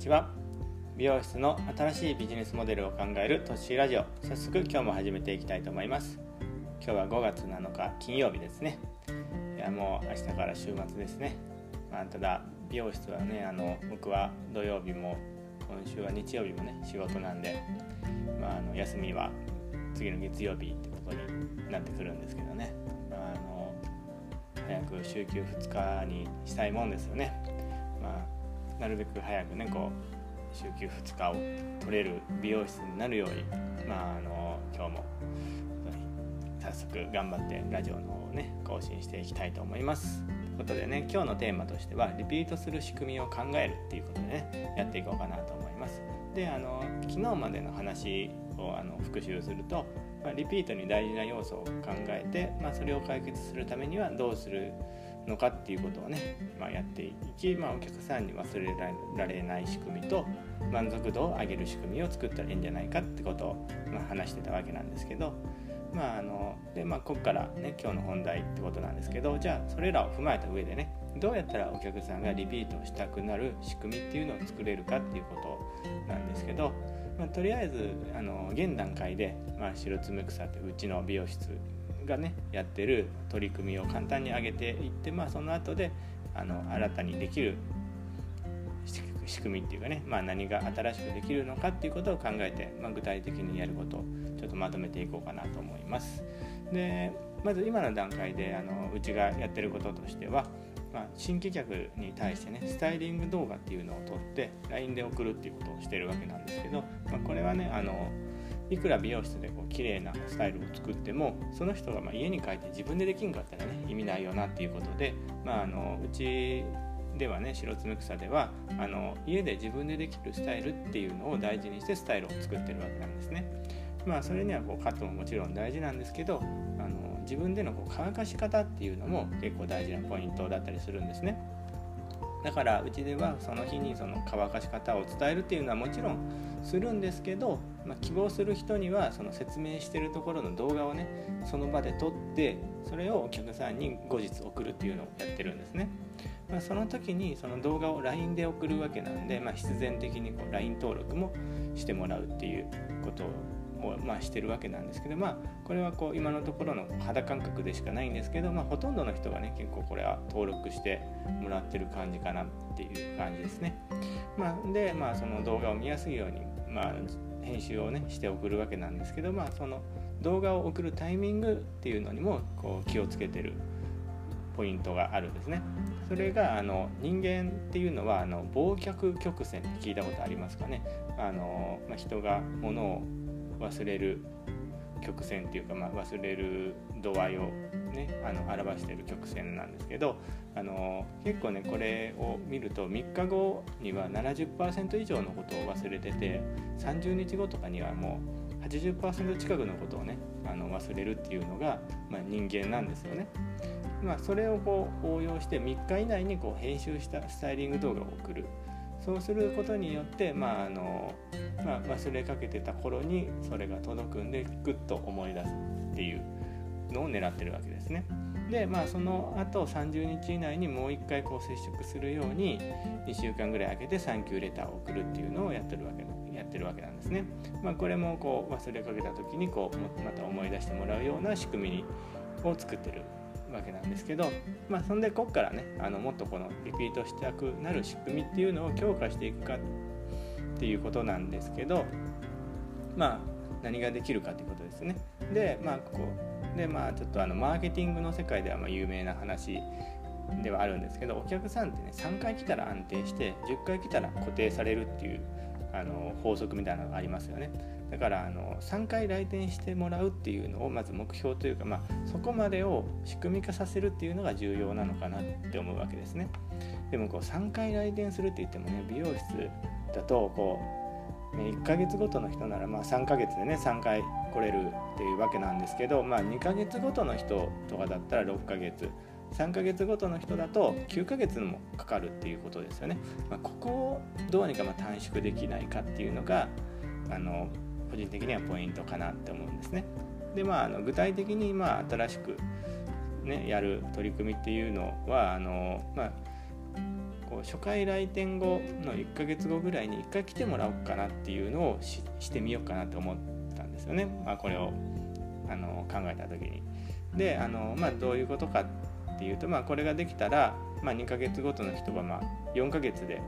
ちは。美容室の新しいビジネスモデルを考えるトッシーラジオ。早速今日も始めていきたいと思います。今日は5月7日金曜日ですね。いやもう明日から週末ですね。まあ、ただ美容室はねあの僕は土曜日も今週は日曜日もね仕事なんで、まあ、あの休みは次の月曜日ってことになってくるんですけどね、まあ、あの早く週休2日にしたいもんですよね、なるべく早くねこう週休2日を取れる美容室になるように、まあ、あの今日も早速頑張ってラジオの方をね更新していきたいと思います。ということでね今日のテーマとしてはリピートする仕組みを考えるっていうことでねやっていこうかなと思います。であの昨日までの話をあの復習すると、まあ、リピートに大事な要素を考えて、まあ、それを解決するためにはどうするのかっていうことをね、まあ、やっていき、まあ、お客さんに忘れられない仕組みと満足度を上げる仕組みを作ったらいいんじゃないかってことを、まあ、話してたわけなんですけど、まああのでまあ、ここからね今日の本題ってことなんですけどじゃあそれらを踏まえた上でねどうやったらお客さんがリピートしたくなる仕組みっていうのを作れるかっていうことなんですけど、まあ、とりあえずあの現段階で、まあ、白爪草ってうちの美容室がねやってる取り組みを簡単に上げていって、まあ、その後であの新たにできる仕組みっていうかね、まあ、何が新しくできるのかっていうことを考えて、まあ、具体的にやることをちょっとまとめていこうかなと思います。でまず今の段階であのうちがやってることとしては、まあ、新規客に対してねスタイリング動画っていうのを撮って LINE で送るっていうことをしてるわけなんですけど、まあ、これはねあのいくら美容室でこう綺麗なスタイルを作ってもその人がま家に帰って自分でできんかったらね意味ないよなっていうことで、まあ、あのうちではね白爪草ではあの家で自分でできるスタイルっていうのを大事にしてスタイルを作ってるわけなんですね。まあそれにはこうカットももちろん大事なんですけどあの自分でのこう乾かし方っていうのも結構大事なポイントだったりするんですね。だからうちではその日にその乾かし方を伝えるっていうのはもちろんするんですけど、まあ、希望する人にはその説明してるところの動画をねその場で撮ってそれをお客さんに後日送るっていうのをやってるんですね。まあ、その時にその動画を LINE で送るわけなんで、まあ、必然的にこう LINE 登録もしてもらうっていうことを、まあ、してるわけなんですけど、まあ、これはこう今のところの肌感覚でしかないんですけど、まあ、ほとんどの人がね結構これは登録してもらってる感じかなっていう感じですね。まあ、で、まあ、その動画を見やすいように、まあ、編集をねして送るわけなんですけど、まあ、その動画を送るタイミングっていうのにもこう気をつけてるポイントがあるんですね。それがあの人間っていうのはあの忘却曲線って聞いたことありますかね。あのまあ、人が物を忘れる曲線っていうか、まあ、忘れる度合いをねあの表している曲線なんですけどあの結構ねこれを見ると3日後には70%以上のことを忘れてて30日後とかにはもう80%近くのことをねあの忘れるっていうのが、まあ、人間なんですよね。まあ、それをこう応用して3日以内にこう編集したスタイリング動画を送るそうすることによって、まああのまあ、忘れかけてた頃にそれが届くんでグッと思い出すっていうのを狙ってるわけですね。でまあその後30日以内にもう一回こう接触するように2週間ぐらい空けてサンキューレターを送るっていうのをやってるわけやってるわけなんですね。まあ、これもこう忘れかけた時にこうまた思い出してもらうような仕組みにを作ってるわけなんですけど、まあ、そんでこっからねあのもっとこのリピートしたくなる仕組みっていうのを強化していくかっていうことなんですけどまあ何ができるかっていうことですね。でまあここでまあちょっとあのマーケティングの世界ではま有名な話ではあるんですけどお客さんってね3回来たら安定して10回来たら固定されるっていうあの法則みたいなのがありますよね。だからあの3回来店してもらうっていうのをまず目標というか、まあ、そこまでを仕組み化させるっていうのが重要なのかなって思うわけですね。でもこう3回来店するって言ってもね美容室だとこう、1ヶ月ごとの人ならまあ3ヶ月でね3回来れるっていうわけなんですけど、まあ、2ヶ月ごとの人とかだったら6ヶ月3ヶ月ごとの人だと9ヶ月もかかるっていうことですよね。まあ、ここをどうにかま短縮できないかっていうのがあの個人的にはポイントかなって思うんですね。でまああの具体的にまあ新しく、ね、やる取り組みっていうのはあの、まあ、こう初回来店後の1ヶ月後ぐらいに1回来てもらおうかなっていうのをししてみようかなと思ったんですよね、まあ、これをあの考えた時に。であの、まあ、どういうことかっていうと、まあ、これができたら、まあ、2ヶ月ごとの人はまあ4ヶ月で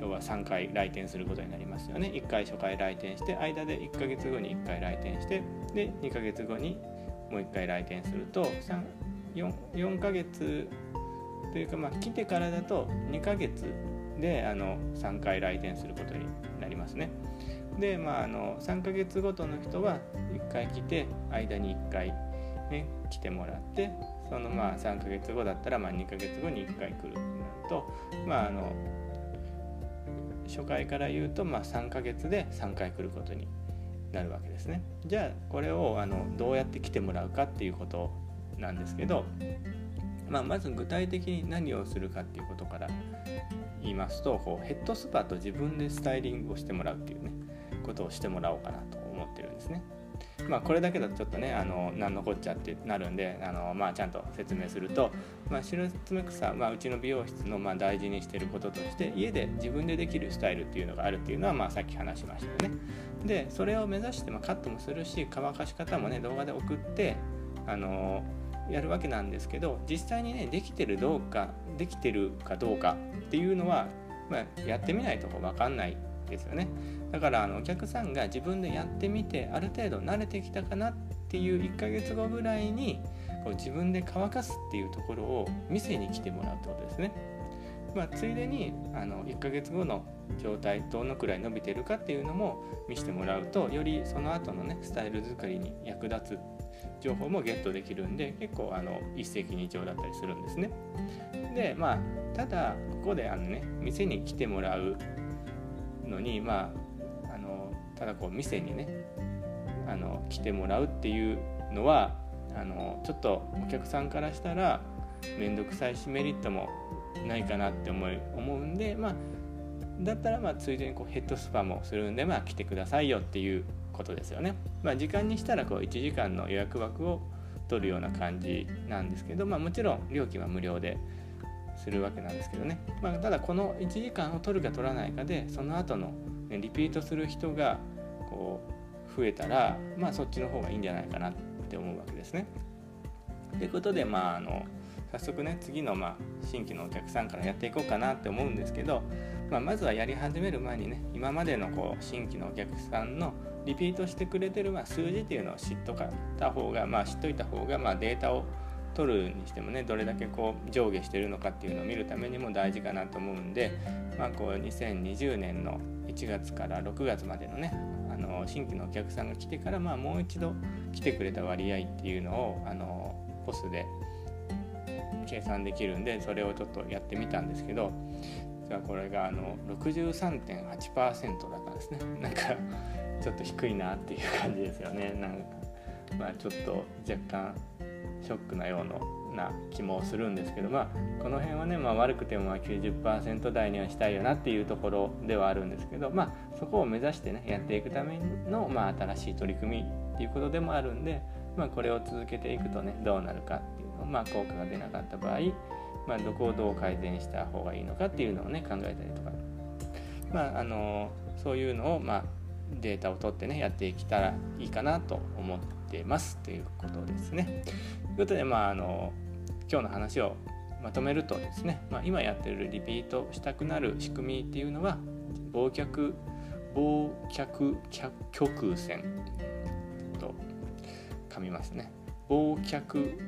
要は3回来店することになりますよね1回初回来店して間で1ヶ月後に1回来店してで2ヶ月後にもう1回来店すると 4, 4ヶ月というかまあ来てからだと2ヶ月であの3回来店することになりますね。でまああの3ヶ月ごとの人は1回来て間に1回、ね、来てもらってそのまあ3ヶ月後だったらまあ2ヶ月後に1回来るとなるとまああの初回から言うとまあ3ヶ月で3回来ることになるわけですね。じゃあこれをあのどうやって来てもらうかっていうことなんですけどまあ、まず具体的に何をするかっていうことから言いますとこうヘッドスパと自分でスタイリングをしてもらうっていうねことをしてもらおうかなと思ってるんですね。まあ、これだけだとちょっとねあの何のこっちゃってなるんであの、まあ、ちゃんと説明すると、まあ、白爪草、まあ、うちの美容室のまあ大事にしてることとして家で自分でできるスタイルっていうのがあるっていうのは、まあ、さっき話しましたよね。でそれを目指して、ま、カットもするし乾かし方もね動画で送ってあのやるわけなんですけど実際にねできてるどうかできてるかどうかっていうのは、まあ、やってみないと分かんないですよねだからあのお客さんが自分でやってみてある程度慣れてきたかなっていう1ヶ月後ぐらいにこう自分で乾かすっていうところを店に来てもらうってことですね。まあ、ついでにあの1ヶ月後の状態どのくらい伸びてるかっていうのも見せてもらうとよりその後のねスタイル作りに役立つ情報もゲットできるんで結構あの一石二鳥だったりするんですね。でまあただここであのね店に来てもらうのにまああのただこう店にねあの来てもらうっていうのはあのちょっとお客さんからしたら面倒くさいしメリットもないかなって思い思うんでまあだったらまあついでにこうヘッドスパもするんでまあ来てくださいよっていうことですよね。まあ、時間にしたらこう1時間の予約枠を取るような感じなんですけど、まあ、もちろん料金は無料でするわけなんですけどね、まあ、ただこの1時間を取るか取らないかでその後の、ね、リピートする人がこう増えたら、まあ、そっちの方がいいんじゃないかなって思うわけですね。ということで、まあ、あの早速ね次のまあ新規のお客さんからやっていこうかなって思うんですけど、まあ、まずはやり始める前にね今までのこう新規のお客さんのリピートしてくれてるまあ数字っていうのを知っとかた方が、まあ、知っといた方がまあデータを取るにしてもねどれだけこう上下してるのかっていうのを見るためにも大事かなと思うんで、まあ、こう2020年の1月から6月までのねあの新規のお客さんが来てからまあもう一度来てくれた割合っていうのをあのポスで計算できるんでそれをちょっとやってみたんですけどじゃあこれがあの63.8%だったんですね。なんかちょっと低いなっていう感じですよね。なんかまあちょっと若干ショックなような気もするんですけどまあこの辺はね、まあ、悪くてもまあ90%台にはしたいよなっていうところではあるんですけどまあそこを目指してねやっていくための、まあ、新しい取り組みっていうことでもあるんで、まあ、これを続けていくとねどうなるかっていうのを、まあ、効果が出なかった場合、まあ、どこをどう改善した方がいいのかっていうのをね考えたりとか、まあ、あのそういうのを、まあ、データを取ってねやっていけたらいいかなと思ってますということですね。ということでまああの今日の話をまとめるとですね、まあ、今やってるリピートしたくなる仕組みっていうのは忘却忘却曲線と噛みますね忘却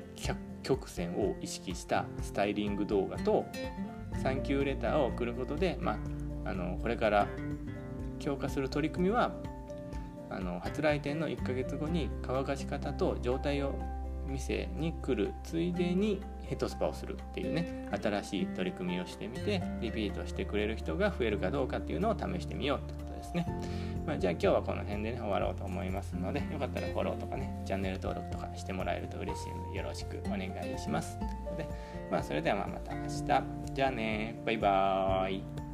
曲線を意識したスタイリング動画とサンキューレターを送ることで、まあ、あのこれから強化する取り組みはあの初来店の1ヶ月後に乾かし方と状態を店に来るついでにヘッドスパをするっていうね新しい取り組みをしてみてリピートしてくれる人が増えるかどうかっていうのを試してみようと。ですね、まあ、じゃあ今日はこの辺でね終わろうと思いますのでよかったらフォローとかねチャンネル登録とかしてもらえると嬉しいのでよろしくお願いします。ということでまあそれではまた明日。じゃあね。バイバーイ。